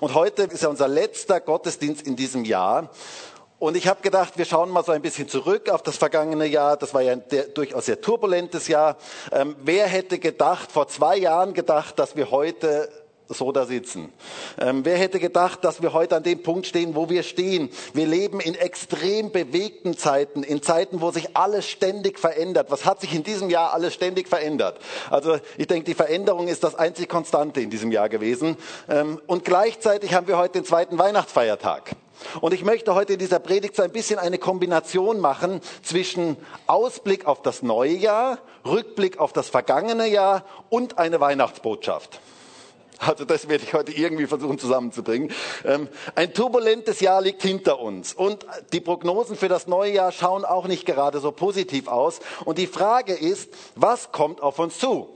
Und heute ist ja unser letzter Gottesdienst in diesem Jahr. Und ich habe gedacht, wir schauen mal so ein bisschen zurück auf das vergangene Jahr. Das war ja ein durchaus sehr turbulentes Jahr. Ähm, wer hätte gedacht, vor zwei Jahren gedacht, dass wir heute so da sitzen. Ähm, wer hätte gedacht, dass wir heute an dem Punkt stehen, wo wir stehen? Wir leben in extrem bewegten Zeiten, in Zeiten, wo sich alles ständig verändert. Was hat sich in diesem Jahr alles ständig verändert? Also ich denke, die Veränderung ist das einzig Konstante in diesem Jahr gewesen. Ähm, und gleichzeitig haben wir heute den zweiten Weihnachtsfeiertag. Und ich möchte heute in dieser Predigt so ein bisschen eine Kombination machen zwischen Ausblick auf das neue Jahr, Rückblick auf das vergangene Jahr und eine Weihnachtsbotschaft. Also das werde ich heute irgendwie versuchen zusammenzubringen. Ähm, ein turbulentes Jahr liegt hinter uns und die Prognosen für das neue Jahr schauen auch nicht gerade so positiv aus. Und die Frage ist, was kommt auf uns zu?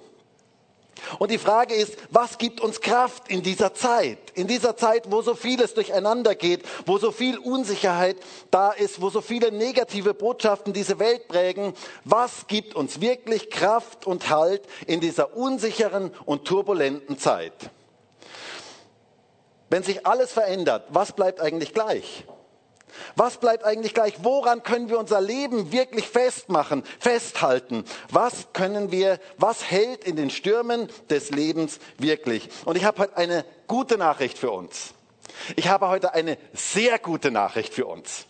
Und die Frage ist, was gibt uns Kraft in dieser Zeit? In dieser Zeit, wo so vieles durcheinander geht, wo so viel Unsicherheit da ist, wo so viele negative Botschaften diese Welt prägen. Was gibt uns wirklich Kraft und Halt in dieser unsicheren und turbulenten Zeit? Wenn sich alles verändert, was bleibt eigentlich gleich? Was bleibt eigentlich gleich? Woran können wir unser Leben wirklich festmachen, festhalten? Was können wir, was hält in den Stürmen des Lebens wirklich? Und ich habe heute eine gute Nachricht für uns. Ich habe heute eine sehr gute Nachricht für uns.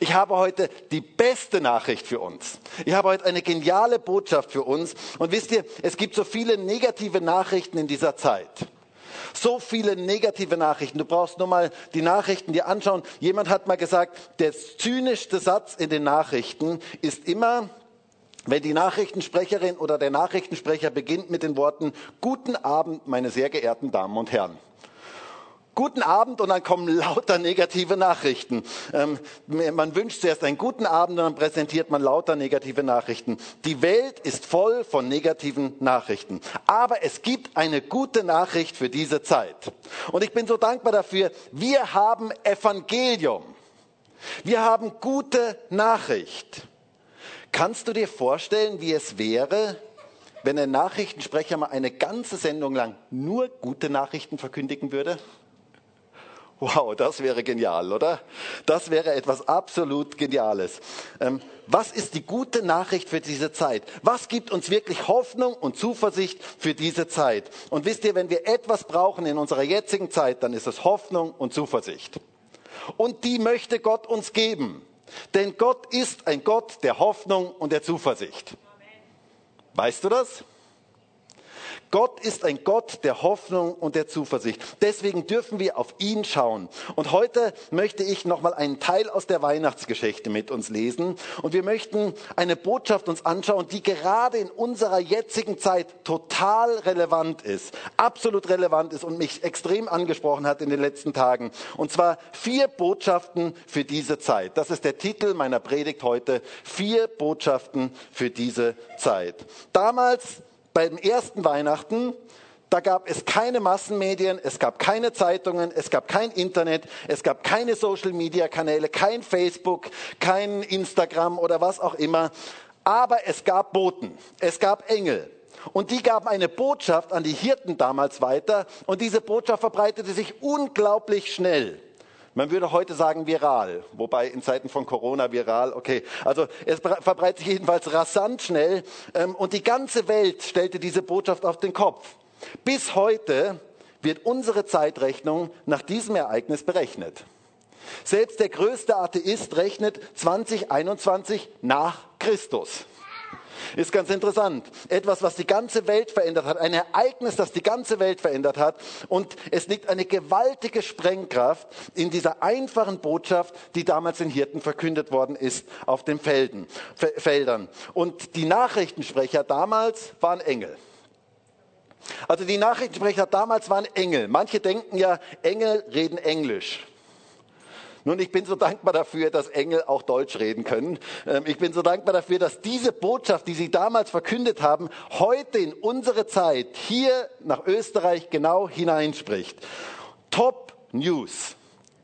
Ich habe heute die beste Nachricht für uns. Ich habe heute eine geniale Botschaft für uns. Und wisst ihr, es gibt so viele negative Nachrichten in dieser Zeit. So viele negative Nachrichten. Du brauchst nur mal die Nachrichten dir anschauen. Jemand hat mal gesagt, der zynischste Satz in den Nachrichten ist immer, wenn die Nachrichtensprecherin oder der Nachrichtensprecher beginnt mit den Worten, Guten Abend, meine sehr geehrten Damen und Herren guten Abend und dann kommen lauter negative Nachrichten. Ähm, man wünscht zuerst einen guten Abend und dann präsentiert man lauter negative Nachrichten. Die Welt ist voll von negativen Nachrichten. Aber es gibt eine gute Nachricht für diese Zeit. Und ich bin so dankbar dafür. Wir haben Evangelium. Wir haben gute Nachricht. Kannst du dir vorstellen, wie es wäre, wenn ein Nachrichtensprecher mal eine ganze Sendung lang nur gute Nachrichten verkündigen würde? Wow, das wäre genial, oder? Das wäre etwas absolut Geniales. Ähm, was ist die gute Nachricht für diese Zeit? Was gibt uns wirklich Hoffnung und Zuversicht für diese Zeit? Und wisst ihr, wenn wir etwas brauchen in unserer jetzigen Zeit, dann ist es Hoffnung und Zuversicht. Und die möchte Gott uns geben. Denn Gott ist ein Gott der Hoffnung und der Zuversicht. Weißt du das? Gott ist ein Gott der Hoffnung und der Zuversicht. Deswegen dürfen wir auf ihn schauen. Und heute möchte ich nochmal einen Teil aus der Weihnachtsgeschichte mit uns lesen. Und wir möchten eine Botschaft uns anschauen, die gerade in unserer jetzigen Zeit total relevant ist, absolut relevant ist und mich extrem angesprochen hat in den letzten Tagen. Und zwar vier Botschaften für diese Zeit. Das ist der Titel meiner Predigt heute. Vier Botschaften für diese Zeit. Damals beim ersten Weihnachten, da gab es keine Massenmedien, es gab keine Zeitungen, es gab kein Internet, es gab keine Social-Media-Kanäle, kein Facebook, kein Instagram oder was auch immer. Aber es gab Boten, es gab Engel. Und die gaben eine Botschaft an die Hirten damals weiter. Und diese Botschaft verbreitete sich unglaublich schnell. Man würde heute sagen viral, wobei in Zeiten von Corona viral, okay. Also es verbreitet sich jedenfalls rasant schnell ähm, und die ganze Welt stellte diese Botschaft auf den Kopf. Bis heute wird unsere Zeitrechnung nach diesem Ereignis berechnet. Selbst der größte Atheist rechnet 2021 nach Christus. Ist ganz interessant. Etwas, was die ganze Welt verändert hat. Ein Ereignis, das die ganze Welt verändert hat. Und es liegt eine gewaltige Sprengkraft in dieser einfachen Botschaft, die damals den Hirten verkündet worden ist auf den Felden, Feldern. Und die Nachrichtensprecher damals waren Engel. Also die Nachrichtensprecher damals waren Engel. Manche denken ja, Engel reden Englisch. Nun, ich bin so dankbar dafür, dass Engel auch Deutsch reden können. Ähm, ich bin so dankbar dafür, dass diese Botschaft, die sie damals verkündet haben, heute in unsere Zeit hier nach Österreich genau hineinspricht. Top News.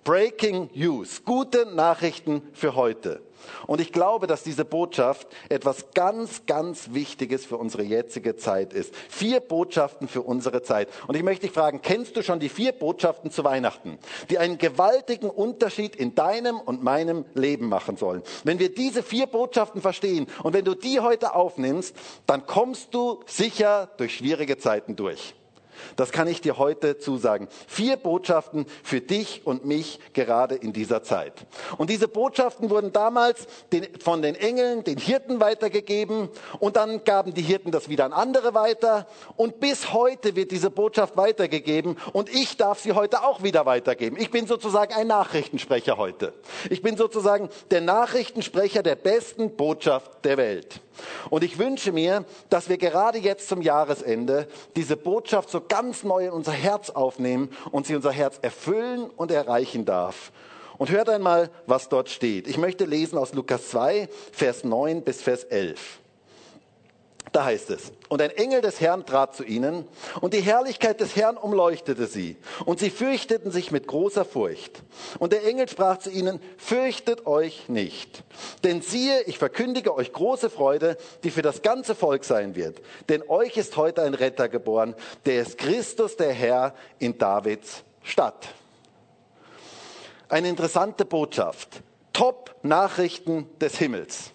Breaking News. Gute Nachrichten für heute. Und ich glaube, dass diese Botschaft etwas ganz, ganz Wichtiges für unsere jetzige Zeit ist. Vier Botschaften für unsere Zeit. Und ich möchte dich fragen, kennst du schon die vier Botschaften zu Weihnachten, die einen gewaltigen Unterschied in deinem und meinem Leben machen sollen? Wenn wir diese vier Botschaften verstehen und wenn du die heute aufnimmst, dann kommst du sicher durch schwierige Zeiten durch. Das kann ich dir heute zusagen. Vier Botschaften für dich und mich gerade in dieser Zeit. Und diese Botschaften wurden damals von den Engeln den Hirten weitergegeben und dann gaben die Hirten das wieder an andere weiter und bis heute wird diese Botschaft weitergegeben und ich darf sie heute auch wieder weitergeben. Ich bin sozusagen ein Nachrichtensprecher heute. Ich bin sozusagen der Nachrichtensprecher der besten Botschaft der Welt. Und ich wünsche mir, dass wir gerade jetzt zum Jahresende diese Botschaft so ganz neu in unser Herz aufnehmen und sie unser Herz erfüllen und erreichen darf. Und hört einmal, was dort steht. Ich möchte lesen aus Lukas 2, Vers 9 bis Vers 11. Da heißt es, und ein Engel des Herrn trat zu ihnen, und die Herrlichkeit des Herrn umleuchtete sie, und sie fürchteten sich mit großer Furcht. Und der Engel sprach zu ihnen, fürchtet euch nicht, denn siehe, ich verkündige euch große Freude, die für das ganze Volk sein wird. Denn euch ist heute ein Retter geboren, der ist Christus der Herr in Davids Stadt. Eine interessante Botschaft. Top-Nachrichten des Himmels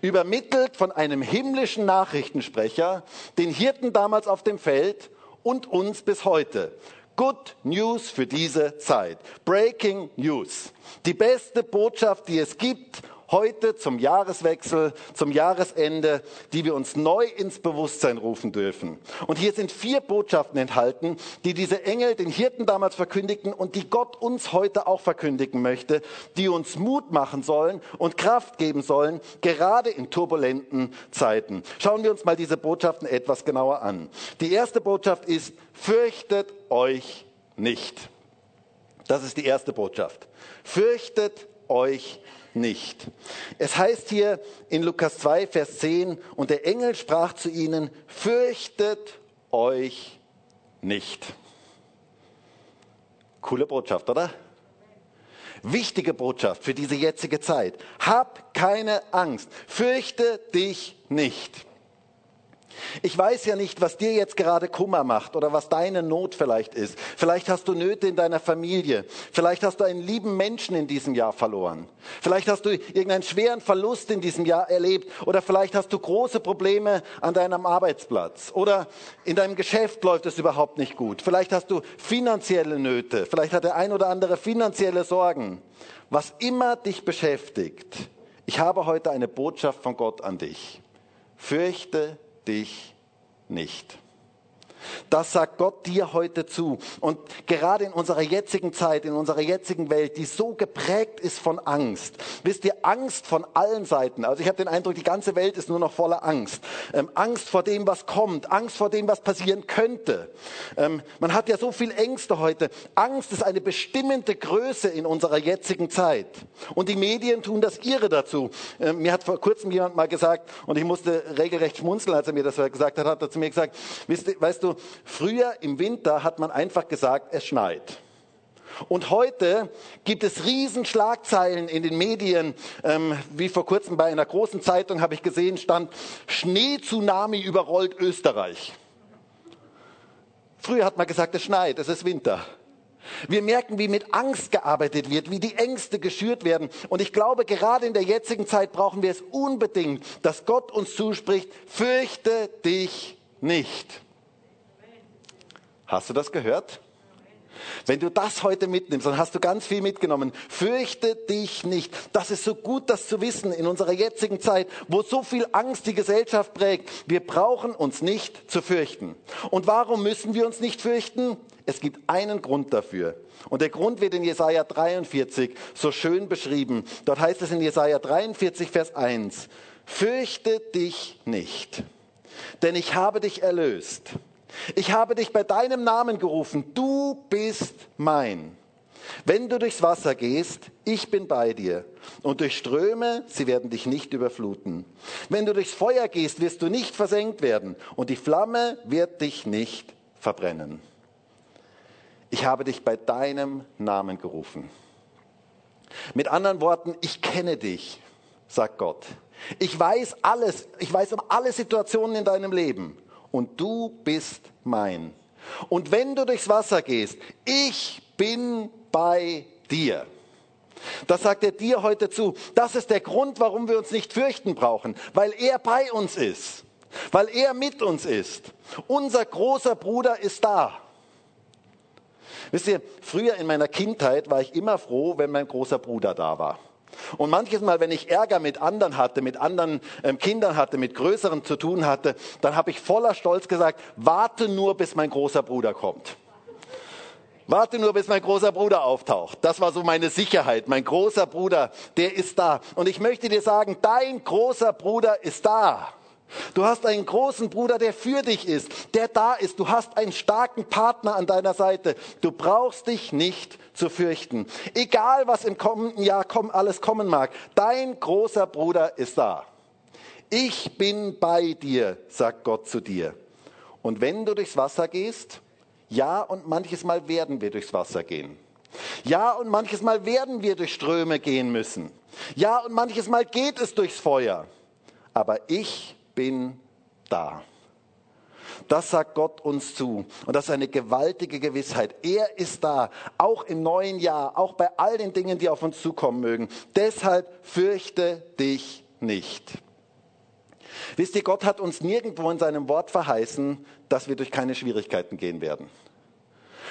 übermittelt von einem himmlischen Nachrichtensprecher, den Hirten damals auf dem Feld und uns bis heute. Good News für diese Zeit. Breaking News. Die beste Botschaft, die es gibt heute zum Jahreswechsel, zum Jahresende, die wir uns neu ins Bewusstsein rufen dürfen. Und hier sind vier Botschaften enthalten, die diese Engel den Hirten damals verkündigten und die Gott uns heute auch verkündigen möchte, die uns Mut machen sollen und Kraft geben sollen, gerade in turbulenten Zeiten. Schauen wir uns mal diese Botschaften etwas genauer an. Die erste Botschaft ist, fürchtet euch nicht. Das ist die erste Botschaft. Fürchtet euch nicht. Es heißt hier in Lukas 2, Vers 10, und der Engel sprach zu ihnen, fürchtet euch nicht. Coole Botschaft, oder? Wichtige Botschaft für diese jetzige Zeit. Hab keine Angst, fürchte dich nicht. Ich weiß ja nicht, was dir jetzt gerade Kummer macht oder was deine Not vielleicht ist. Vielleicht hast du Nöte in deiner Familie. Vielleicht hast du einen lieben Menschen in diesem Jahr verloren. Vielleicht hast du irgendeinen schweren Verlust in diesem Jahr erlebt. Oder vielleicht hast du große Probleme an deinem Arbeitsplatz. Oder in deinem Geschäft läuft es überhaupt nicht gut. Vielleicht hast du finanzielle Nöte. Vielleicht hat der ein oder andere finanzielle Sorgen. Was immer dich beschäftigt. Ich habe heute eine Botschaft von Gott an dich. Fürchte dich nicht. Das sagt Gott dir heute zu. Und gerade in unserer jetzigen Zeit, in unserer jetzigen Welt, die so geprägt ist von Angst. Wisst ihr, Angst von allen Seiten. Also ich habe den Eindruck, die ganze Welt ist nur noch voller Angst. Ähm, Angst vor dem, was kommt. Angst vor dem, was passieren könnte. Ähm, man hat ja so viel Ängste heute. Angst ist eine bestimmende Größe in unserer jetzigen Zeit. Und die Medien tun das ihre dazu. Ähm, mir hat vor kurzem jemand mal gesagt, und ich musste regelrecht schmunzeln, als er mir das gesagt hat, hat er zu mir gesagt, weißt du, früher im Winter hat man einfach gesagt, es schneit. Und heute gibt es Riesenschlagzeilen in den Medien. Ähm, wie vor kurzem bei einer großen Zeitung habe ich gesehen, stand Schneetsunami überrollt Österreich. Früher hat man gesagt, es schneit, es ist Winter. Wir merken, wie mit Angst gearbeitet wird, wie die Ängste geschürt werden. Und ich glaube, gerade in der jetzigen Zeit brauchen wir es unbedingt, dass Gott uns zuspricht, fürchte dich nicht. Hast du das gehört? Wenn du das heute mitnimmst, dann hast du ganz viel mitgenommen. Fürchte dich nicht. Das ist so gut, das zu wissen in unserer jetzigen Zeit, wo so viel Angst die Gesellschaft prägt. Wir brauchen uns nicht zu fürchten. Und warum müssen wir uns nicht fürchten? Es gibt einen Grund dafür. Und der Grund wird in Jesaja 43 so schön beschrieben. Dort heißt es in Jesaja 43, Vers 1. Fürchte dich nicht, denn ich habe dich erlöst. Ich habe dich bei deinem Namen gerufen, du bist mein. Wenn du durchs Wasser gehst, ich bin bei dir. Und durch Ströme, sie werden dich nicht überfluten. Wenn du durchs Feuer gehst, wirst du nicht versenkt werden. Und die Flamme wird dich nicht verbrennen. Ich habe dich bei deinem Namen gerufen. Mit anderen Worten, ich kenne dich. sagt Gott. Ich weiß alles, ich weiß um alle Situationen in deinem Leben und du bist mein. Und wenn du durchs Wasser gehst, ich bin bei dir. Das sagt er dir heute zu. Das ist der Grund, warum wir uns nicht fürchten brauchen, weil er bei uns ist, weil er mit uns ist. Unser großer Bruder ist da. Wisst ihr, früher in meiner Kindheit war ich immer froh, wenn mein großer Bruder da war. Und manches Mal, wenn ich Ärger mit anderen hatte, mit anderen ähm, Kindern hatte, mit Größeren zu tun hatte, dann habe ich voller Stolz gesagt, warte nur, bis mein großer Bruder kommt. Warte nur, bis mein großer Bruder auftaucht. Das war so meine Sicherheit. Mein großer Bruder, der ist da. Und ich möchte dir sagen, dein großer Bruder ist da. Du hast einen großen Bruder, der für dich ist, der da ist. Du hast einen starken Partner an deiner Seite. Du brauchst dich nicht zu fürchten. Egal, was im kommenden Jahr alles kommen mag, dein großer Bruder ist da. Ich bin bei dir, sagt Gott zu dir. Und wenn du durchs Wasser gehst, ja, und manches Mal werden wir durchs Wasser gehen. Ja, und manches Mal werden wir durch Ströme gehen müssen. Ja, und manches Mal geht es durchs Feuer. Aber ich bin da. Das sagt Gott uns zu. Und das ist eine gewaltige Gewissheit. Er ist da, auch im neuen Jahr, auch bei all den Dingen, die auf uns zukommen mögen. Deshalb fürchte dich nicht. Wisst ihr, Gott hat uns nirgendwo in seinem Wort verheißen, dass wir durch keine Schwierigkeiten gehen werden.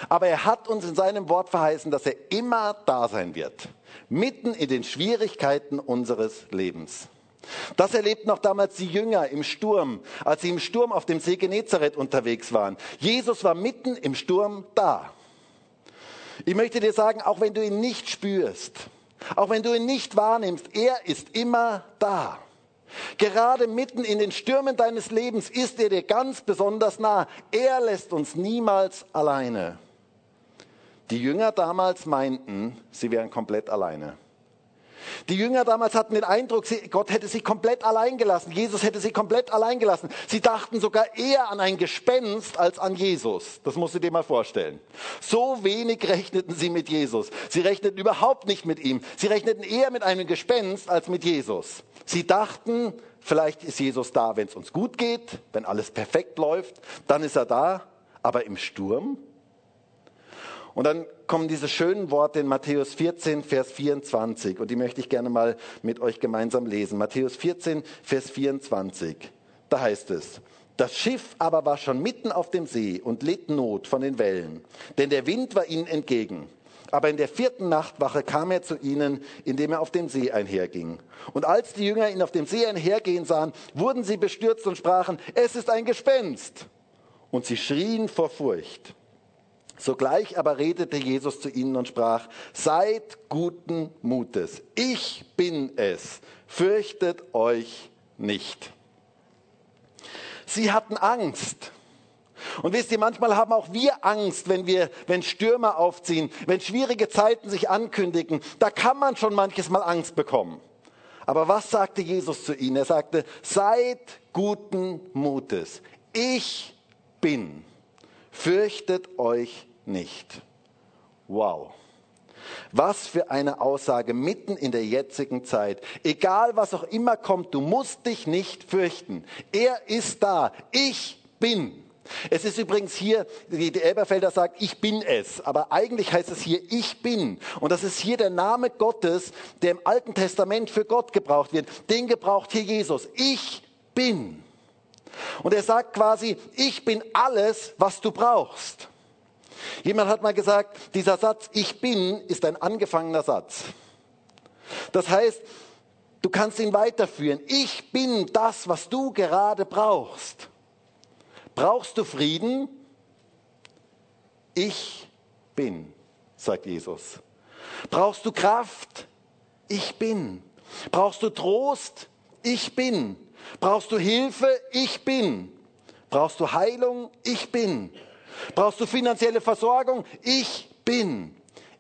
Aber er hat uns in seinem Wort verheißen, dass er immer da sein wird, mitten in den Schwierigkeiten unseres Lebens. Das erlebten auch damals die Jünger im Sturm, als sie im Sturm auf dem See Genezareth unterwegs waren. Jesus war mitten im Sturm da. Ich möchte dir sagen, auch wenn du ihn nicht spürst, auch wenn du ihn nicht wahrnimmst, er ist immer da. Gerade mitten in den Stürmen deines Lebens ist er dir ganz besonders nah. Er lässt uns niemals alleine. Die Jünger damals meinten, sie wären komplett alleine. Die Jünger damals hatten den Eindruck, Gott hätte sie komplett allein gelassen. Jesus hätte sie komplett allein gelassen. Sie dachten sogar eher an ein Gespenst als an Jesus. Das musst du dir mal vorstellen. So wenig rechneten sie mit Jesus. Sie rechneten überhaupt nicht mit ihm. Sie rechneten eher mit einem Gespenst als mit Jesus. Sie dachten, vielleicht ist Jesus da, wenn es uns gut geht, wenn alles perfekt läuft, dann ist er da. Aber im Sturm, und dann kommen diese schönen Worte in Matthäus 14, Vers 24. Und die möchte ich gerne mal mit euch gemeinsam lesen. Matthäus 14, Vers 24. Da heißt es, das Schiff aber war schon mitten auf dem See und litt Not von den Wellen, denn der Wind war ihnen entgegen. Aber in der vierten Nachtwache kam er zu ihnen, indem er auf dem See einherging. Und als die Jünger ihn auf dem See einhergehen sahen, wurden sie bestürzt und sprachen, es ist ein Gespenst. Und sie schrien vor Furcht. Sogleich aber redete Jesus zu ihnen und sprach, seid guten Mutes, ich bin es, fürchtet euch nicht. Sie hatten Angst. Und wisst ihr, manchmal haben auch wir Angst, wenn wir, wenn Stürme aufziehen, wenn schwierige Zeiten sich ankündigen. Da kann man schon manches Mal Angst bekommen. Aber was sagte Jesus zu ihnen? Er sagte, seid guten Mutes. Ich bin. Fürchtet euch nicht. Wow. Was für eine Aussage mitten in der jetzigen Zeit. Egal was auch immer kommt, du musst dich nicht fürchten. Er ist da. Ich bin. Es ist übrigens hier, die Elberfelder sagt, ich bin es. Aber eigentlich heißt es hier, ich bin. Und das ist hier der Name Gottes, der im Alten Testament für Gott gebraucht wird. Den gebraucht hier Jesus. Ich bin. Und er sagt quasi, ich bin alles, was du brauchst. Jemand hat mal gesagt, dieser Satz, ich bin, ist ein angefangener Satz. Das heißt, du kannst ihn weiterführen. Ich bin das, was du gerade brauchst. Brauchst du Frieden? Ich bin, sagt Jesus. Brauchst du Kraft? Ich bin. Brauchst du Trost? Ich bin. Brauchst du Hilfe? Ich bin. Brauchst du Heilung? Ich bin. Brauchst du finanzielle Versorgung? Ich bin.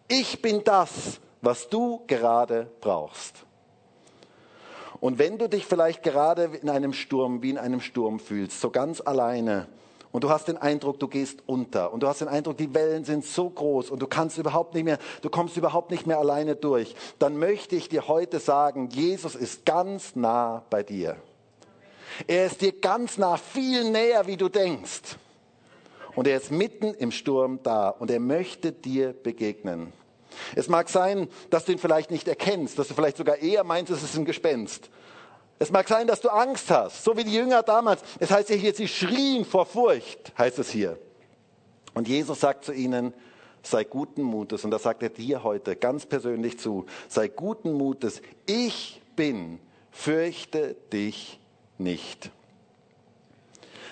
Ich bin das, was du gerade brauchst. Und wenn du dich vielleicht gerade in einem Sturm, wie in einem Sturm fühlst, so ganz alleine und du hast den Eindruck, du gehst unter und du hast den Eindruck, die Wellen sind so groß und du kannst überhaupt nicht mehr, du kommst überhaupt nicht mehr alleine durch, dann möchte ich dir heute sagen, Jesus ist ganz nah bei dir. Er ist dir ganz nah, viel näher, wie du denkst. Und er ist mitten im Sturm da und er möchte dir begegnen. Es mag sein, dass du ihn vielleicht nicht erkennst, dass du vielleicht sogar eher meinst, es ist ein Gespenst. Es mag sein, dass du Angst hast, so wie die Jünger damals. Es heißt ja hier, sie schrien vor Furcht, heißt es hier. Und Jesus sagt zu ihnen, sei guten Mutes, und das sagt er dir heute ganz persönlich zu, sei guten Mutes, ich bin, fürchte dich nicht.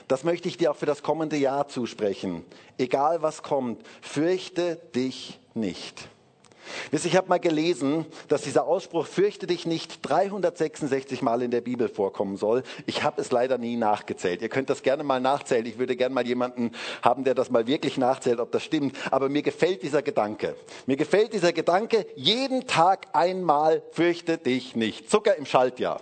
Das möchte ich dir auch für das kommende Jahr zusprechen. Egal was kommt, fürchte dich nicht. Wisst ich habe mal gelesen, dass dieser Ausspruch fürchte dich nicht 366 Mal in der Bibel vorkommen soll. Ich habe es leider nie nachgezählt. Ihr könnt das gerne mal nachzählen. Ich würde gerne mal jemanden haben, der das mal wirklich nachzählt, ob das stimmt. Aber mir gefällt dieser Gedanke. Mir gefällt dieser Gedanke, jeden Tag einmal fürchte dich nicht. Sogar im Schaltjahr.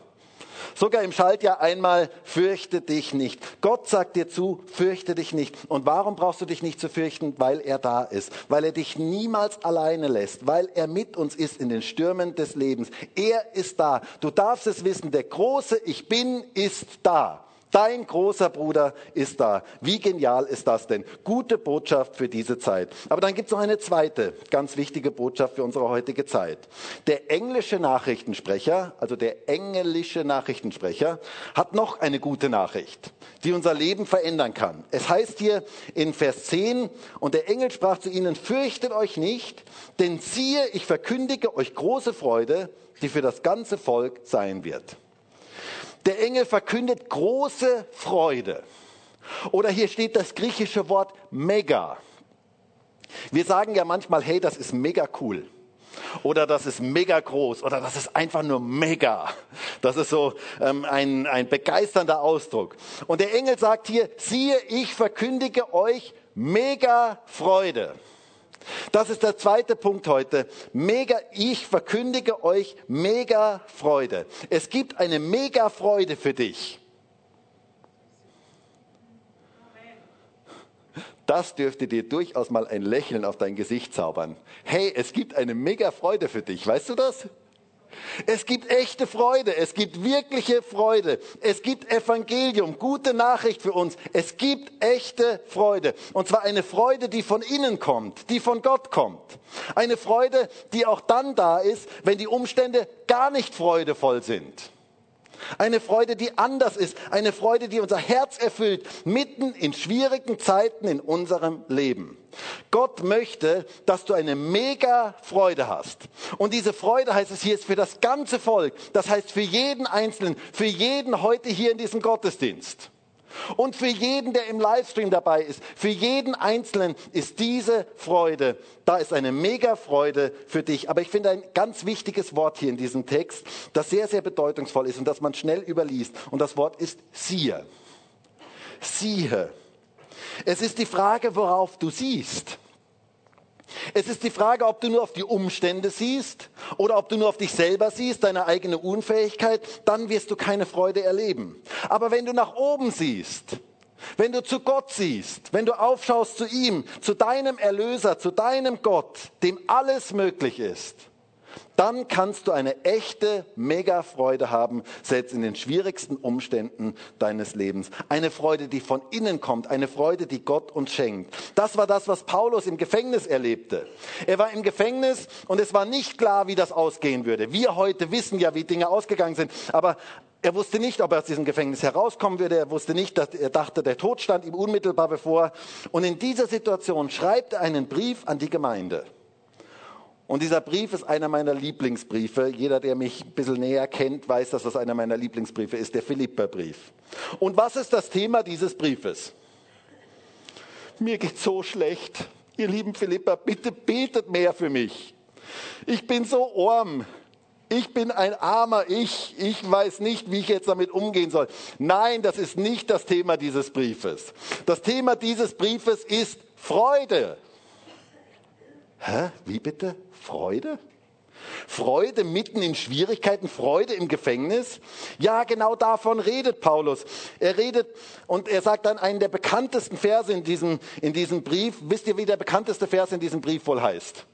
Sogar im Schaltjahr einmal, fürchte dich nicht. Gott sagt dir zu, fürchte dich nicht. Und warum brauchst du dich nicht zu fürchten? Weil er da ist. Weil er dich niemals alleine lässt. Weil er mit uns ist in den Stürmen des Lebens. Er ist da. Du darfst es wissen, der große Ich bin ist da. Dein großer Bruder ist da. Wie genial ist das denn? Gute Botschaft für diese Zeit. Aber dann gibt es noch eine zweite ganz wichtige Botschaft für unsere heutige Zeit. Der englische Nachrichtensprecher, also der englische Nachrichtensprecher, hat noch eine gute Nachricht, die unser Leben verändern kann. Es heißt hier in Vers 10, und der Engel sprach zu ihnen, fürchtet euch nicht, denn siehe, ich verkündige euch große Freude, die für das ganze Volk sein wird. Der Engel verkündet große Freude. Oder hier steht das griechische Wort mega. Wir sagen ja manchmal, hey, das ist mega cool. Oder das ist mega groß. Oder das ist einfach nur mega. Das ist so ähm, ein, ein begeisternder Ausdruck. Und der Engel sagt hier, siehe, ich verkündige euch mega Freude. Das ist der zweite Punkt heute. Mega, ich verkündige euch mega Freude. Es gibt eine mega Freude für dich. Das dürfte dir durchaus mal ein Lächeln auf dein Gesicht zaubern. Hey, es gibt eine mega Freude für dich. Weißt du das? Es gibt echte Freude, es gibt wirkliche Freude, es gibt Evangelium, gute Nachricht für uns. Es gibt echte Freude. Und zwar eine Freude, die von innen kommt, die von Gott kommt. Eine Freude, die auch dann da ist, wenn die Umstände gar nicht freudevoll sind. Eine Freude, die anders ist. Eine Freude, die unser Herz erfüllt, mitten in schwierigen Zeiten in unserem Leben. Gott möchte, dass du eine mega Freude hast. Und diese Freude heißt es hier ist für das ganze Volk. Das heißt für jeden Einzelnen, für jeden heute hier in diesem Gottesdienst. Und für jeden, der im Livestream dabei ist, für jeden Einzelnen ist diese Freude, da ist eine mega Freude für dich. Aber ich finde ein ganz wichtiges Wort hier in diesem Text, das sehr, sehr bedeutungsvoll ist und das man schnell überliest. Und das Wort ist siehe. Siehe. Es ist die Frage, worauf du siehst. Es ist die Frage, ob du nur auf die Umstände siehst oder ob du nur auf dich selber siehst, deine eigene Unfähigkeit, dann wirst du keine Freude erleben. Aber wenn du nach oben siehst, wenn du zu Gott siehst, wenn du aufschaust zu ihm, zu deinem Erlöser, zu deinem Gott, dem alles möglich ist, dann kannst du eine echte Mega-Freude haben, selbst in den schwierigsten Umständen deines Lebens. Eine Freude, die von innen kommt, eine Freude, die Gott uns schenkt. Das war das, was Paulus im Gefängnis erlebte. Er war im Gefängnis und es war nicht klar, wie das ausgehen würde. Wir heute wissen ja, wie Dinge ausgegangen sind, aber er wusste nicht, ob er aus diesem Gefängnis herauskommen würde. Er wusste nicht, dass er dachte, der Tod stand ihm unmittelbar bevor. Und in dieser Situation schreibt er einen Brief an die Gemeinde. Und dieser Brief ist einer meiner Lieblingsbriefe. Jeder, der mich ein bisschen näher kennt, weiß, dass das einer meiner Lieblingsbriefe ist, der Philipperbrief. Und was ist das Thema dieses Briefes? Mir geht so schlecht. Ihr lieben Philipper, bitte betet mehr für mich. Ich bin so arm. Ich bin ein armer Ich. Ich weiß nicht, wie ich jetzt damit umgehen soll. Nein, das ist nicht das Thema dieses Briefes. Das Thema dieses Briefes ist Freude. Hä? Wie bitte? Freude? Freude mitten in Schwierigkeiten, Freude im Gefängnis. Ja, genau davon redet Paulus. Er redet und er sagt dann einen der bekanntesten Verse in diesem, in diesem Brief. Wisst ihr, wie der bekannteste Vers in diesem Brief wohl heißt?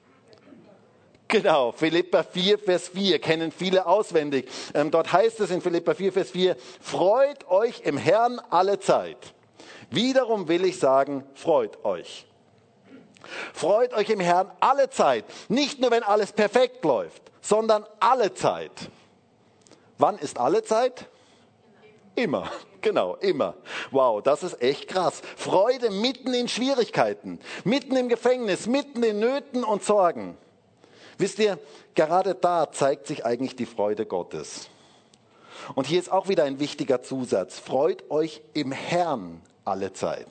Genau, Philippa 4, Vers 4, kennen viele auswendig. Ähm, dort heißt es in Philippa 4, Vers 4, freut euch im Herrn alle Zeit. Wiederum will ich sagen, freut euch. Freut euch im Herrn alle Zeit. Nicht nur, wenn alles perfekt läuft, sondern alle Zeit. Wann ist alle Zeit? Immer. Genau, immer. Wow, das ist echt krass. Freude mitten in Schwierigkeiten, mitten im Gefängnis, mitten in Nöten und Sorgen. Wisst ihr, gerade da zeigt sich eigentlich die Freude Gottes. Und hier ist auch wieder ein wichtiger Zusatz. Freut euch im Herrn alle Zeit.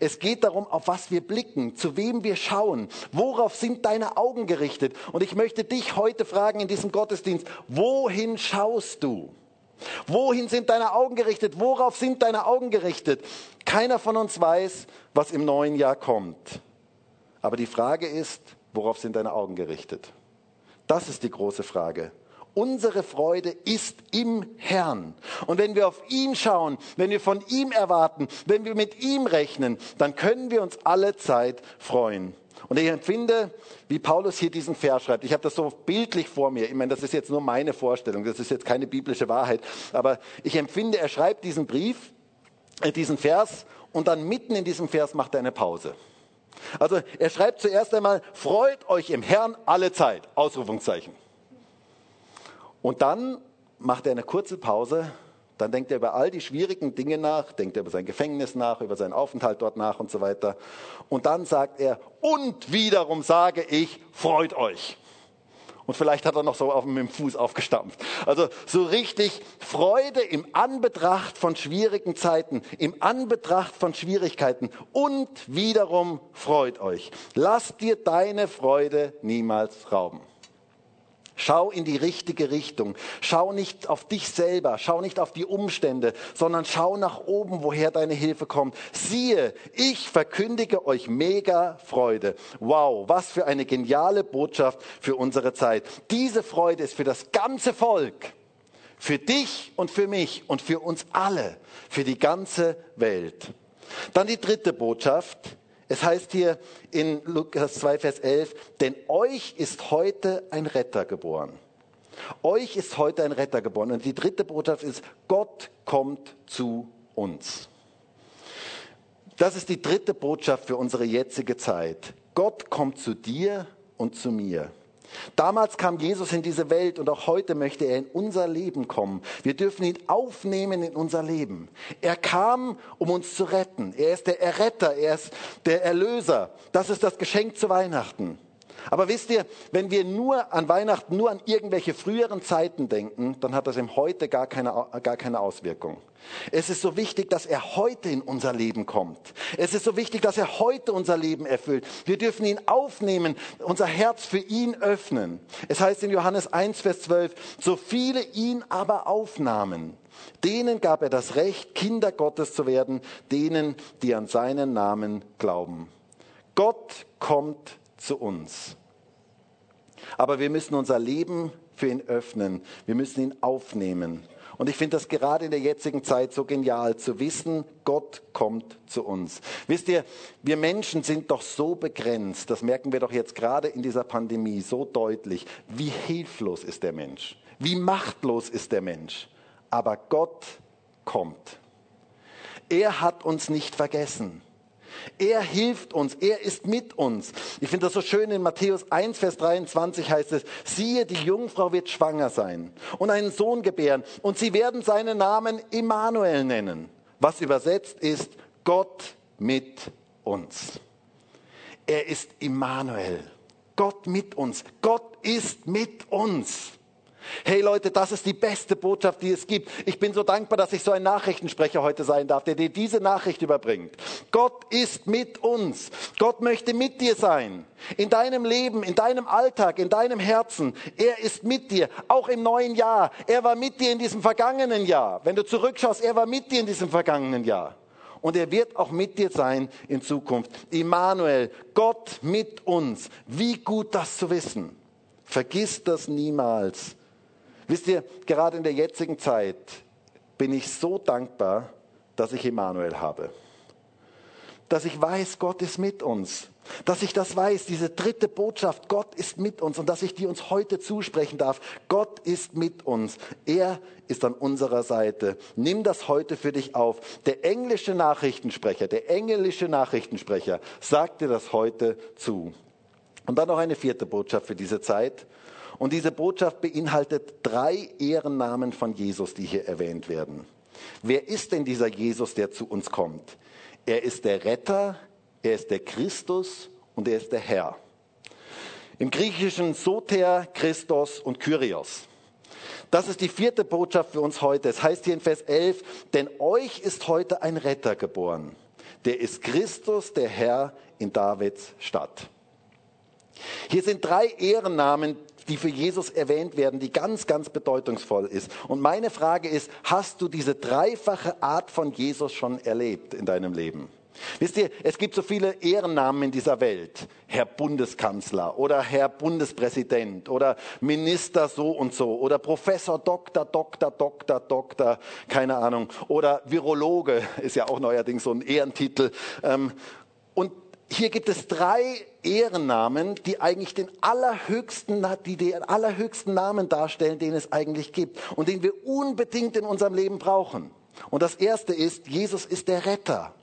Es geht darum, auf was wir blicken, zu wem wir schauen, worauf sind deine Augen gerichtet. Und ich möchte dich heute fragen in diesem Gottesdienst, wohin schaust du? Wohin sind deine Augen gerichtet? Worauf sind deine Augen gerichtet? Keiner von uns weiß, was im neuen Jahr kommt. Aber die Frage ist, worauf sind deine Augen gerichtet? Das ist die große Frage. Unsere Freude ist im Herrn. Und wenn wir auf ihn schauen, wenn wir von ihm erwarten, wenn wir mit ihm rechnen, dann können wir uns alle Zeit freuen. Und ich empfinde, wie Paulus hier diesen Vers schreibt, ich habe das so bildlich vor mir, ich meine, das ist jetzt nur meine Vorstellung, das ist jetzt keine biblische Wahrheit, aber ich empfinde, er schreibt diesen Brief, äh, diesen Vers und dann mitten in diesem Vers macht er eine Pause. Also er schreibt zuerst einmal, freut euch im Herrn alle Zeit, Ausrufungszeichen. Und dann macht er eine kurze Pause, dann denkt er über all die schwierigen Dinge nach, denkt er über sein Gefängnis nach, über seinen Aufenthalt dort nach und so weiter. Und dann sagt er, und wiederum sage ich, freut euch. Und vielleicht hat er noch so auf, mit dem Fuß aufgestampft. Also so richtig Freude im Anbetracht von schwierigen Zeiten, im Anbetracht von Schwierigkeiten. Und wiederum freut euch. Lass dir deine Freude niemals rauben. Schau in die richtige Richtung. Schau nicht auf dich selber, schau nicht auf die Umstände, sondern schau nach oben, woher deine Hilfe kommt. Siehe, ich verkündige euch mega Freude. Wow, was für eine geniale Botschaft für unsere Zeit. Diese Freude ist für das ganze Volk, für dich und für mich und für uns alle, für die ganze Welt. Dann die dritte Botschaft. Es heißt hier in Lukas 2, Vers 11, denn euch ist heute ein Retter geboren. Euch ist heute ein Retter geboren. Und die dritte Botschaft ist, Gott kommt zu uns. Das ist die dritte Botschaft für unsere jetzige Zeit. Gott kommt zu dir und zu mir. Damals kam Jesus in diese Welt und auch heute möchte er in unser Leben kommen. Wir dürfen ihn aufnehmen in unser Leben. Er kam, um uns zu retten. Er ist der Erretter, er ist der Erlöser. Das ist das Geschenk zu Weihnachten. Aber wisst ihr, wenn wir nur an Weihnachten nur an irgendwelche früheren Zeiten denken, dann hat das im Heute gar keine, gar keine Auswirkung. Es ist so wichtig, dass er heute in unser Leben kommt. Es ist so wichtig, dass er heute unser Leben erfüllt. Wir dürfen ihn aufnehmen, unser Herz für ihn öffnen. Es heißt in Johannes 1, Vers 12, so viele ihn aber aufnahmen, denen gab er das Recht, Kinder Gottes zu werden, denen, die an seinen Namen glauben. Gott kommt zu uns. Aber wir müssen unser Leben für ihn öffnen. Wir müssen ihn aufnehmen. Und ich finde das gerade in der jetzigen Zeit so genial zu wissen, Gott kommt zu uns. Wisst ihr, wir Menschen sind doch so begrenzt, das merken wir doch jetzt gerade in dieser Pandemie so deutlich, wie hilflos ist der Mensch, wie machtlos ist der Mensch. Aber Gott kommt. Er hat uns nicht vergessen. Er hilft uns, er ist mit uns. Ich finde das so schön in Matthäus 1, Vers 23 heißt es, siehe, die Jungfrau wird schwanger sein und einen Sohn gebären und sie werden seinen Namen Immanuel nennen, was übersetzt ist Gott mit uns. Er ist Immanuel, Gott mit uns. Gott ist mit uns. Hey Leute, das ist die beste Botschaft, die es gibt. Ich bin so dankbar, dass ich so ein Nachrichtensprecher heute sein darf, der dir diese Nachricht überbringt. Gott ist mit uns. Gott möchte mit dir sein. In deinem Leben, in deinem Alltag, in deinem Herzen. Er ist mit dir, auch im neuen Jahr. Er war mit dir in diesem vergangenen Jahr. Wenn du zurückschaust, er war mit dir in diesem vergangenen Jahr. Und er wird auch mit dir sein in Zukunft. Immanuel, Gott mit uns. Wie gut das zu wissen. Vergiss das niemals. Wisst ihr, gerade in der jetzigen Zeit bin ich so dankbar, dass ich Emanuel habe. Dass ich weiß, Gott ist mit uns. Dass ich das weiß, diese dritte Botschaft, Gott ist mit uns und dass ich die uns heute zusprechen darf. Gott ist mit uns. Er ist an unserer Seite. Nimm das heute für dich auf. Der englische Nachrichtensprecher, der englische Nachrichtensprecher sagt dir das heute zu. Und dann noch eine vierte Botschaft für diese Zeit. Und diese Botschaft beinhaltet drei Ehrennamen von Jesus, die hier erwähnt werden. Wer ist denn dieser Jesus, der zu uns kommt? Er ist der Retter, er ist der Christus und er ist der Herr. Im Griechischen Soter, Christos und Kyrios. Das ist die vierte Botschaft für uns heute. Es heißt hier in Vers 11, denn euch ist heute ein Retter geboren. Der ist Christus, der Herr in Davids Stadt. Hier sind drei Ehrennamen, die für Jesus erwähnt werden, die ganz, ganz bedeutungsvoll ist. Und meine Frage ist, hast du diese dreifache Art von Jesus schon erlebt in deinem Leben? Wisst ihr, es gibt so viele Ehrennamen in dieser Welt. Herr Bundeskanzler oder Herr Bundespräsident oder Minister so und so oder Professor Doktor, Doktor, Doktor, Doktor, keine Ahnung. Oder Virologe ist ja auch neuerdings so ein Ehrentitel. Ähm, und hier gibt es drei Ehrennamen, die eigentlich den allerhöchsten, die den allerhöchsten Namen darstellen, den es eigentlich gibt und den wir unbedingt in unserem Leben brauchen. Und das erste ist, Jesus ist der Retter.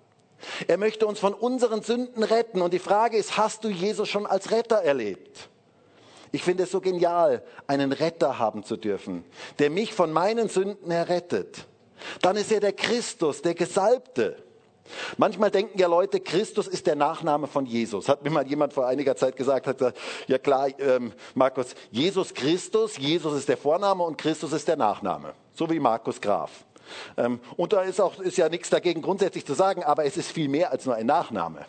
Er möchte uns von unseren Sünden retten. Und die Frage ist, hast du Jesus schon als Retter erlebt? Ich finde es so genial, einen Retter haben zu dürfen, der mich von meinen Sünden errettet. Dann ist er der Christus, der Gesalbte. Manchmal denken ja Leute, Christus ist der Nachname von Jesus. Hat mir mal jemand vor einiger Zeit gesagt, hat gesagt, ja klar, ähm, Markus, Jesus Christus, Jesus ist der Vorname und Christus ist der Nachname. So wie Markus Graf. Ähm, und da ist auch, ist ja nichts dagegen grundsätzlich zu sagen, aber es ist viel mehr als nur ein Nachname.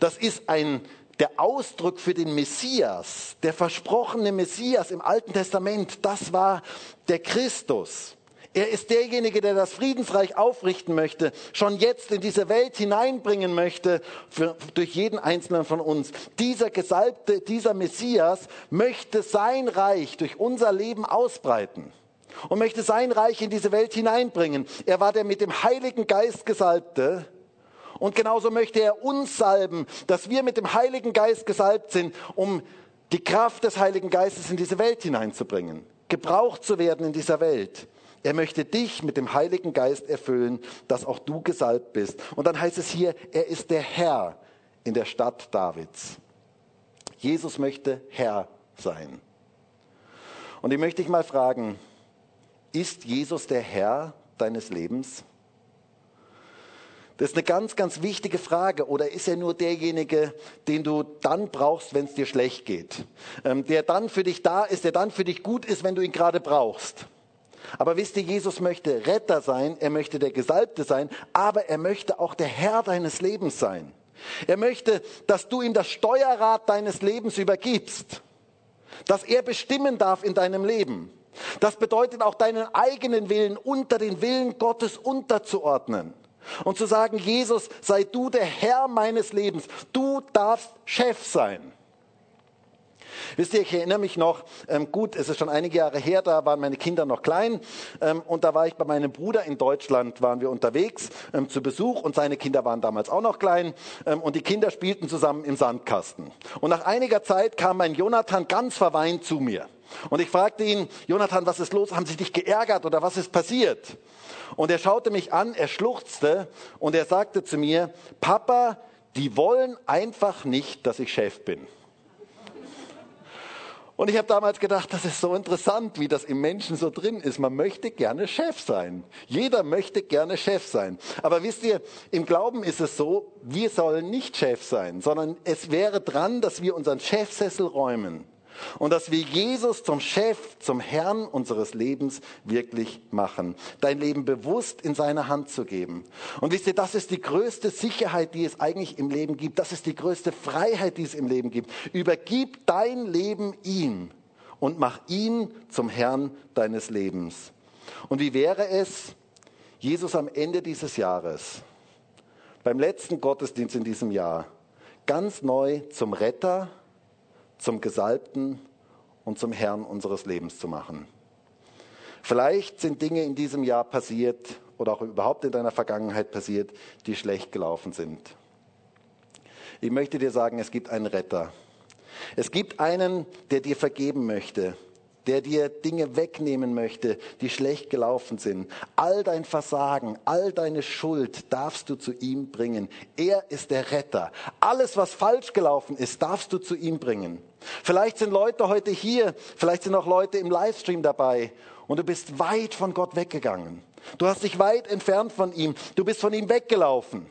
Das ist ein, der Ausdruck für den Messias, der versprochene Messias im Alten Testament, das war der Christus. Er ist derjenige, der das Friedensreich aufrichten möchte, schon jetzt in diese Welt hineinbringen möchte, für, durch jeden einzelnen von uns. Dieser Gesalbte, dieser Messias möchte sein Reich durch unser Leben ausbreiten und möchte sein Reich in diese Welt hineinbringen. Er war der mit dem Heiligen Geist Gesalbte. Und genauso möchte er uns salben, dass wir mit dem Heiligen Geist gesalbt sind, um die Kraft des Heiligen Geistes in diese Welt hineinzubringen, gebraucht zu werden in dieser Welt. Er möchte dich mit dem Heiligen Geist erfüllen, dass auch du gesalbt bist. Und dann heißt es hier, er ist der Herr in der Stadt Davids. Jesus möchte Herr sein. Und ich möchte dich mal fragen, ist Jesus der Herr deines Lebens? Das ist eine ganz, ganz wichtige Frage. Oder ist er nur derjenige, den du dann brauchst, wenn es dir schlecht geht? Ähm, der dann für dich da ist, der dann für dich gut ist, wenn du ihn gerade brauchst? Aber wisst ihr, Jesus möchte Retter sein, er möchte der Gesalbte sein, aber er möchte auch der Herr deines Lebens sein. Er möchte, dass du ihm das Steuerrad deines Lebens übergibst, dass er bestimmen darf in deinem Leben. Das bedeutet auch deinen eigenen Willen unter den Willen Gottes unterzuordnen und zu sagen, Jesus, sei du der Herr meines Lebens, du darfst Chef sein. Wisst ihr, ich erinnere mich noch, ähm, gut, es ist schon einige Jahre her, da waren meine Kinder noch klein ähm, und da war ich bei meinem Bruder in Deutschland, waren wir unterwegs ähm, zu Besuch und seine Kinder waren damals auch noch klein ähm, und die Kinder spielten zusammen im Sandkasten. Und nach einiger Zeit kam mein Jonathan ganz verweint zu mir. Und ich fragte ihn, Jonathan, was ist los? Haben Sie dich geärgert oder was ist passiert? Und er schaute mich an, er schluchzte und er sagte zu mir, Papa, die wollen einfach nicht, dass ich Chef bin. Und ich habe damals gedacht, das ist so interessant, wie das im Menschen so drin ist. Man möchte gerne Chef sein. Jeder möchte gerne Chef sein. Aber wisst ihr, im Glauben ist es so, wir sollen nicht Chef sein, sondern es wäre dran, dass wir unseren Chefsessel räumen und dass wir Jesus zum Chef, zum Herrn unseres Lebens wirklich machen. Dein Leben bewusst in seine Hand zu geben. Und wisst ihr, das ist die größte Sicherheit, die es eigentlich im Leben gibt. Das ist die größte Freiheit, die es im Leben gibt. Übergib dein Leben ihm und mach ihn zum Herrn deines Lebens. Und wie wäre es, Jesus am Ende dieses Jahres, beim letzten Gottesdienst in diesem Jahr, ganz neu zum Retter, zum Gesalbten und zum Herrn unseres Lebens zu machen. Vielleicht sind Dinge in diesem Jahr passiert oder auch überhaupt in deiner Vergangenheit passiert, die schlecht gelaufen sind. Ich möchte dir sagen, es gibt einen Retter. Es gibt einen, der dir vergeben möchte, der dir Dinge wegnehmen möchte, die schlecht gelaufen sind. All dein Versagen, all deine Schuld darfst du zu ihm bringen. Er ist der Retter. Alles, was falsch gelaufen ist, darfst du zu ihm bringen. Vielleicht sind Leute heute hier, vielleicht sind auch Leute im Livestream dabei und du bist weit von Gott weggegangen. Du hast dich weit entfernt von ihm. Du bist von ihm weggelaufen.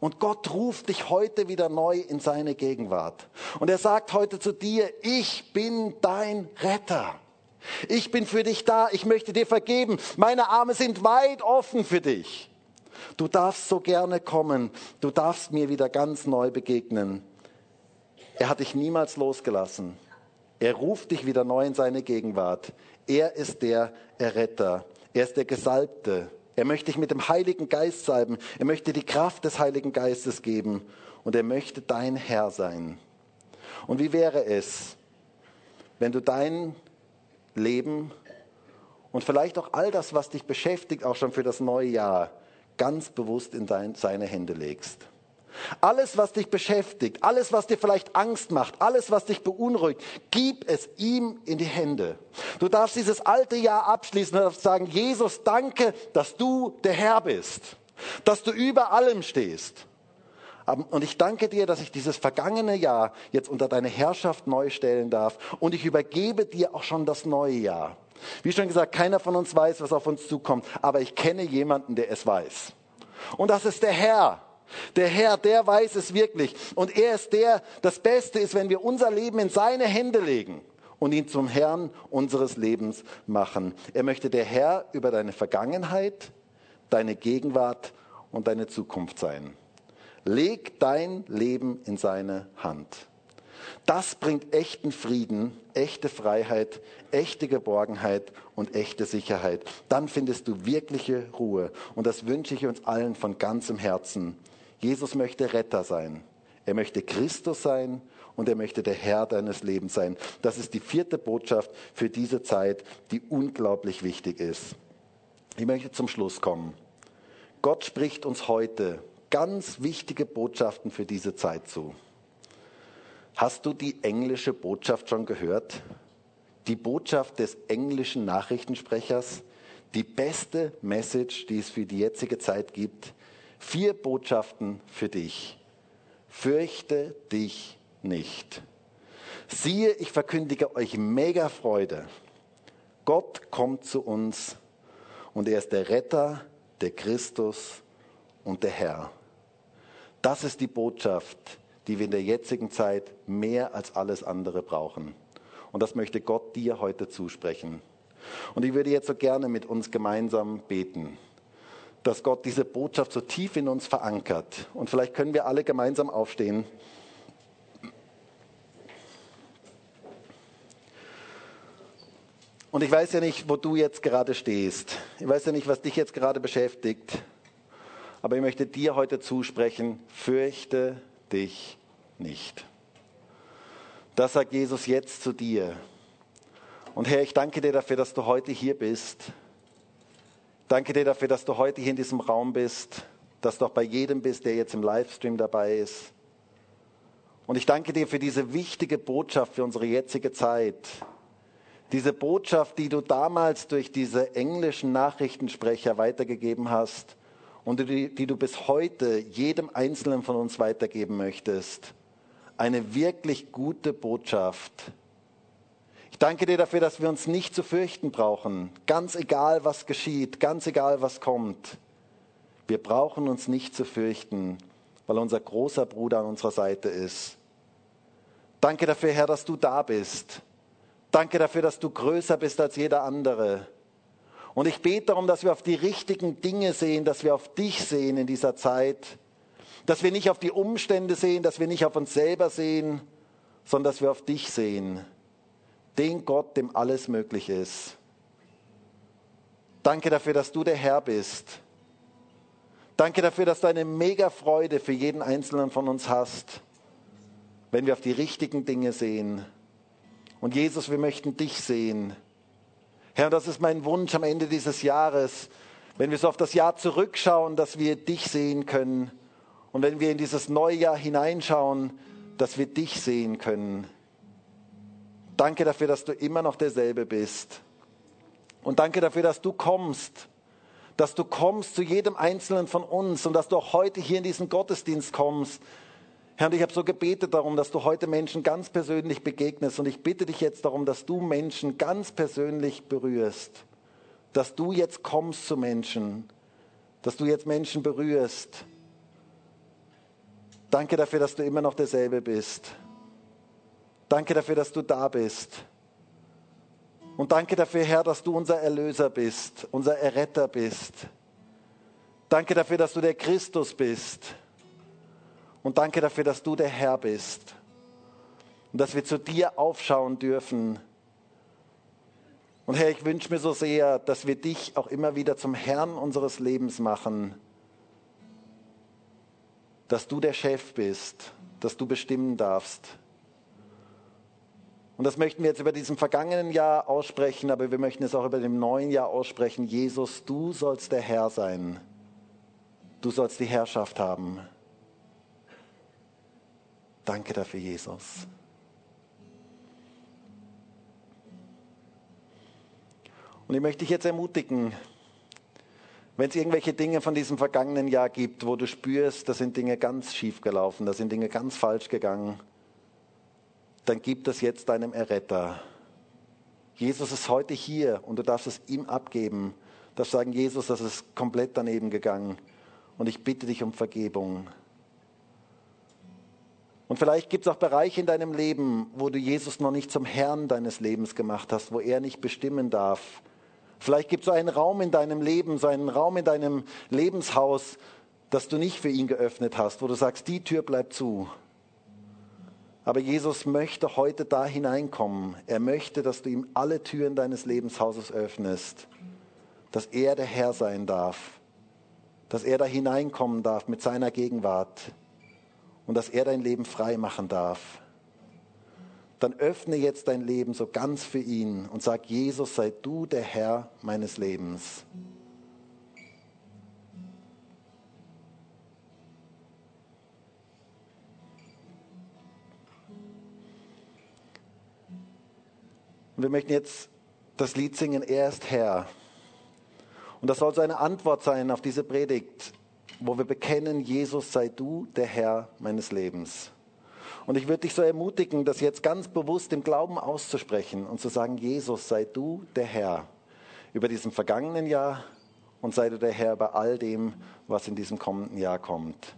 Und Gott ruft dich heute wieder neu in seine Gegenwart. Und er sagt heute zu dir, ich bin dein Retter. Ich bin für dich da. Ich möchte dir vergeben. Meine Arme sind weit offen für dich. Du darfst so gerne kommen. Du darfst mir wieder ganz neu begegnen. Er hat dich niemals losgelassen. Er ruft dich wieder neu in seine Gegenwart. Er ist der Erretter. Er ist der Gesalbte. Er möchte dich mit dem Heiligen Geist salben. Er möchte die Kraft des Heiligen Geistes geben. Und er möchte dein Herr sein. Und wie wäre es, wenn du dein Leben und vielleicht auch all das, was dich beschäftigt, auch schon für das neue Jahr, ganz bewusst in seine Hände legst? Alles, was dich beschäftigt, alles, was dir vielleicht Angst macht, alles, was dich beunruhigt, gib es ihm in die Hände. Du darfst dieses alte Jahr abschließen und sagen, Jesus, danke, dass du der Herr bist, dass du über allem stehst. Und ich danke dir, dass ich dieses vergangene Jahr jetzt unter deine Herrschaft neu stellen darf. Und ich übergebe dir auch schon das neue Jahr. Wie schon gesagt, keiner von uns weiß, was auf uns zukommt. Aber ich kenne jemanden, der es weiß. Und das ist der Herr. Der Herr, der weiß es wirklich. Und er ist der, das Beste ist, wenn wir unser Leben in seine Hände legen und ihn zum Herrn unseres Lebens machen. Er möchte der Herr über deine Vergangenheit, deine Gegenwart und deine Zukunft sein. Leg dein Leben in seine Hand. Das bringt echten Frieden, echte Freiheit, echte Geborgenheit und echte Sicherheit. Dann findest du wirkliche Ruhe. Und das wünsche ich uns allen von ganzem Herzen. Jesus möchte Retter sein. Er möchte Christus sein und er möchte der Herr deines Lebens sein. Das ist die vierte Botschaft für diese Zeit, die unglaublich wichtig ist. Ich möchte zum Schluss kommen. Gott spricht uns heute ganz wichtige Botschaften für diese Zeit zu. Hast du die englische Botschaft schon gehört? Die Botschaft des englischen Nachrichtensprechers, die beste Message, die es für die jetzige Zeit gibt, Vier Botschaften für dich. Fürchte dich nicht. Siehe, ich verkündige euch mega Freude. Gott kommt zu uns und er ist der Retter, der Christus und der Herr. Das ist die Botschaft, die wir in der jetzigen Zeit mehr als alles andere brauchen. Und das möchte Gott dir heute zusprechen. Und ich würde jetzt so gerne mit uns gemeinsam beten dass Gott diese Botschaft so tief in uns verankert. Und vielleicht können wir alle gemeinsam aufstehen. Und ich weiß ja nicht, wo du jetzt gerade stehst. Ich weiß ja nicht, was dich jetzt gerade beschäftigt. Aber ich möchte dir heute zusprechen, fürchte dich nicht. Das sagt Jesus jetzt zu dir. Und Herr, ich danke dir dafür, dass du heute hier bist. Danke dir dafür, dass du heute hier in diesem Raum bist, dass du auch bei jedem bist, der jetzt im Livestream dabei ist. Und ich danke dir für diese wichtige Botschaft für unsere jetzige Zeit. Diese Botschaft, die du damals durch diese englischen Nachrichtensprecher weitergegeben hast und die, die du bis heute jedem Einzelnen von uns weitergeben möchtest. Eine wirklich gute Botschaft ich danke dir dafür, dass wir uns nicht zu fürchten brauchen, ganz egal, was geschieht, ganz egal, was kommt. Wir brauchen uns nicht zu fürchten, weil unser großer Bruder an unserer Seite ist. Danke dafür, Herr, dass du da bist. Danke dafür, dass du größer bist als jeder andere. Und ich bete darum, dass wir auf die richtigen Dinge sehen, dass wir auf dich sehen in dieser Zeit, dass wir nicht auf die Umstände sehen, dass wir nicht auf uns selber sehen, sondern dass wir auf dich sehen den Gott, dem alles möglich ist. Danke dafür, dass du der Herr bist. Danke dafür, dass du eine mega Freude für jeden Einzelnen von uns hast, wenn wir auf die richtigen Dinge sehen Und Jesus, wir möchten dich sehen. Herr, das ist mein Wunsch am Ende dieses Jahres, wenn wir so auf das Jahr zurückschauen, dass wir dich sehen können. Und wenn wir in dieses neue Jahr hineinschauen, dass wir dich sehen können. Danke dafür, dass du immer noch derselbe bist. Und danke dafür, dass du kommst. Dass du kommst zu jedem Einzelnen von uns und dass du auch heute hier in diesen Gottesdienst kommst. Herr, und ich habe so gebetet darum, dass du heute Menschen ganz persönlich begegnest. Und ich bitte dich jetzt darum, dass du Menschen ganz persönlich berührst. Dass du jetzt kommst zu Menschen. Dass du jetzt Menschen berührst. Danke dafür, dass du immer noch derselbe bist. Danke dafür, dass du da bist. Und danke dafür, Herr, dass du unser Erlöser bist, unser Erretter bist. Danke dafür, dass du der Christus bist. Und danke dafür, dass du der Herr bist. Und dass wir zu dir aufschauen dürfen. Und Herr, ich wünsche mir so sehr, dass wir dich auch immer wieder zum Herrn unseres Lebens machen. Dass du der Chef bist, dass du bestimmen darfst. Und das möchten wir jetzt über diesem vergangenen Jahr aussprechen, aber wir möchten es auch über dem neuen Jahr aussprechen. Jesus, du sollst der Herr sein. Du sollst die Herrschaft haben. Danke dafür, Jesus. Und ich möchte dich jetzt ermutigen, wenn es irgendwelche Dinge von diesem vergangenen Jahr gibt, wo du spürst, da sind Dinge ganz schief gelaufen, da sind Dinge ganz falsch gegangen, dann gib das jetzt deinem Erretter. Jesus ist heute hier und du darfst es ihm abgeben. Du darfst sagen, Jesus, das ist komplett daneben gegangen und ich bitte dich um Vergebung. Und vielleicht gibt es auch Bereiche in deinem Leben, wo du Jesus noch nicht zum Herrn deines Lebens gemacht hast, wo er nicht bestimmen darf. Vielleicht gibt es so einen Raum in deinem Leben, so einen Raum in deinem Lebenshaus, das du nicht für ihn geöffnet hast, wo du sagst, die Tür bleibt zu. Aber Jesus möchte heute da hineinkommen. Er möchte, dass du ihm alle Türen deines Lebenshauses öffnest, dass er der Herr sein darf, dass er da hineinkommen darf mit seiner Gegenwart und dass er dein Leben frei machen darf. Dann öffne jetzt dein Leben so ganz für ihn und sag, Jesus, sei du der Herr meines Lebens. Und wir möchten jetzt das Lied singen, Er ist Herr. Und das soll so eine Antwort sein auf diese Predigt, wo wir bekennen, Jesus sei du der Herr meines Lebens. Und ich würde dich so ermutigen, das jetzt ganz bewusst im Glauben auszusprechen und zu sagen, Jesus sei du der Herr über diesem vergangenen Jahr und sei du der Herr bei all dem, was in diesem kommenden Jahr kommt.